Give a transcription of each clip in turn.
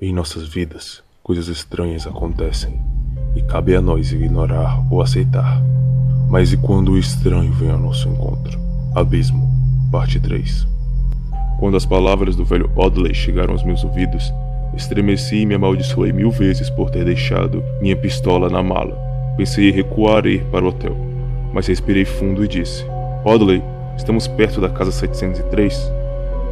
Em nossas vidas, coisas estranhas acontecem e cabe a nós ignorar ou aceitar. Mas e quando o estranho vem ao nosso encontro? Abismo, parte 3. Quando as palavras do velho Audley chegaram aos meus ouvidos, estremeci e me amaldiçoei mil vezes por ter deixado minha pistola na mala. Pensei em recuar e ir para o hotel, mas respirei fundo e disse: Audley, estamos perto da casa 703.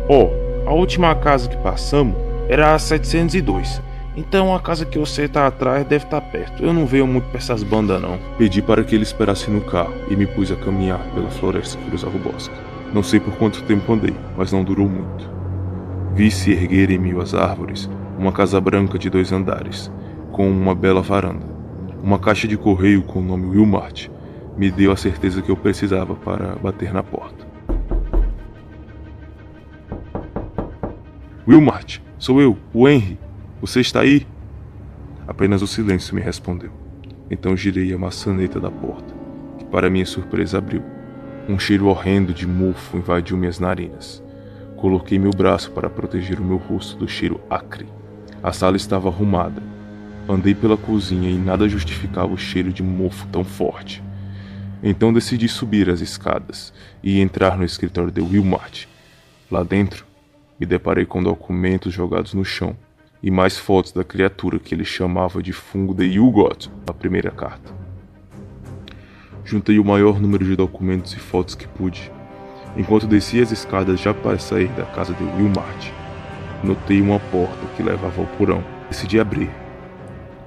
Oh, a última casa que passamos era a 702. Então a casa que você tá atrás deve estar tá perto. Eu não venho muito pra essas bandas não. Pedi para que ele esperasse no carro e me pus a caminhar pela floresta que cruzava o bosque. Não sei por quanto tempo andei, mas não durou muito. Vi se erguer em meio às árvores uma casa branca de dois andares, com uma bela varanda. Uma caixa de correio com o nome Wilmart me deu a certeza que eu precisava para bater na porta. Wilmart, sou eu, o Henry. Você está aí? Apenas o silêncio me respondeu. Então girei a maçaneta da porta, que para minha surpresa abriu. Um cheiro horrendo de mofo invadiu minhas narinas. Coloquei meu braço para proteger o meu rosto do cheiro acre. A sala estava arrumada. Andei pela cozinha e nada justificava o cheiro de mofo tão forte. Então decidi subir as escadas e entrar no escritório de Wilmart. Lá dentro, me deparei com documentos jogados no chão e mais fotos da criatura que ele chamava de fungo de Yugot na primeira carta. Juntei o maior número de documentos e fotos que pude. Enquanto descia as escadas já para sair da casa de Wilmart, notei uma porta que levava ao porão. Decidi abrir,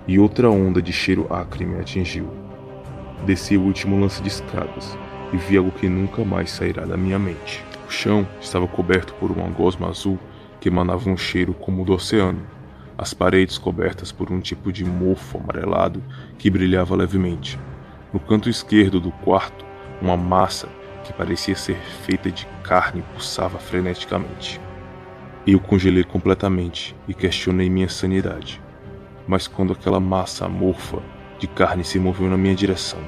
e outra onda de cheiro acre me atingiu. Desci o último lance de escadas e vi algo que nunca mais sairá da minha mente. O chão estava coberto por uma gosma azul que emanava um cheiro como o do oceano. As paredes cobertas por um tipo de mofo amarelado que brilhava levemente. No canto esquerdo do quarto, uma massa que parecia ser feita de carne pulsava freneticamente. Eu congelei completamente e questionei minha sanidade. Mas quando aquela massa amorfa de carne se moveu na minha direção,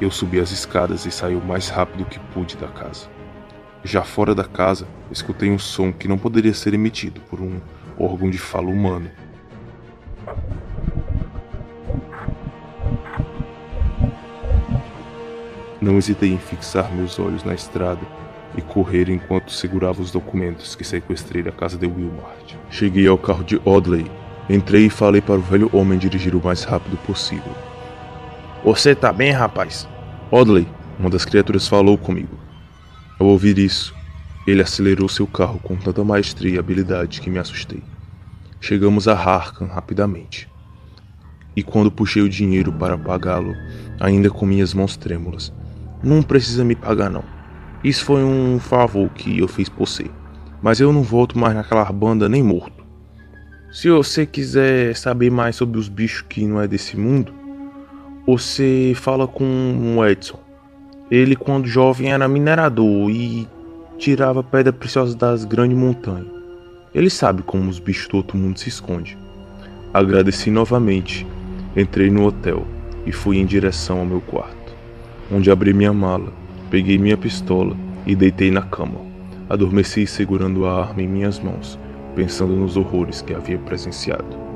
eu subi as escadas e saí o mais rápido que pude da casa. Já fora da casa, escutei um som que não poderia ser emitido por um órgão de fala humano. Não hesitei em fixar meus olhos na estrada e correr enquanto segurava os documentos que sequestrei da casa de Wilmart. Cheguei ao carro de Audley, entrei e falei para o velho homem dirigir o mais rápido possível. Você tá bem, rapaz? Audley, uma das criaturas falou comigo. Ao ouvir isso, ele acelerou seu carro com tanta maestria e habilidade que me assustei. Chegamos a Harkan rapidamente. E quando puxei o dinheiro para pagá-lo, ainda com minhas mãos trêmulas, não precisa me pagar não. Isso foi um favor que eu fiz por você. Mas eu não volto mais naquela banda nem morto. Se você quiser saber mais sobre os bichos que não é desse mundo, você fala com o Edson. Ele, quando jovem, era minerador e tirava pedra preciosa das grandes montanhas. Ele sabe como os bichos do outro mundo se escondem. Agradeci novamente, entrei no hotel e fui em direção ao meu quarto, onde abri minha mala, peguei minha pistola e deitei na cama. Adormeci segurando a arma em minhas mãos, pensando nos horrores que havia presenciado.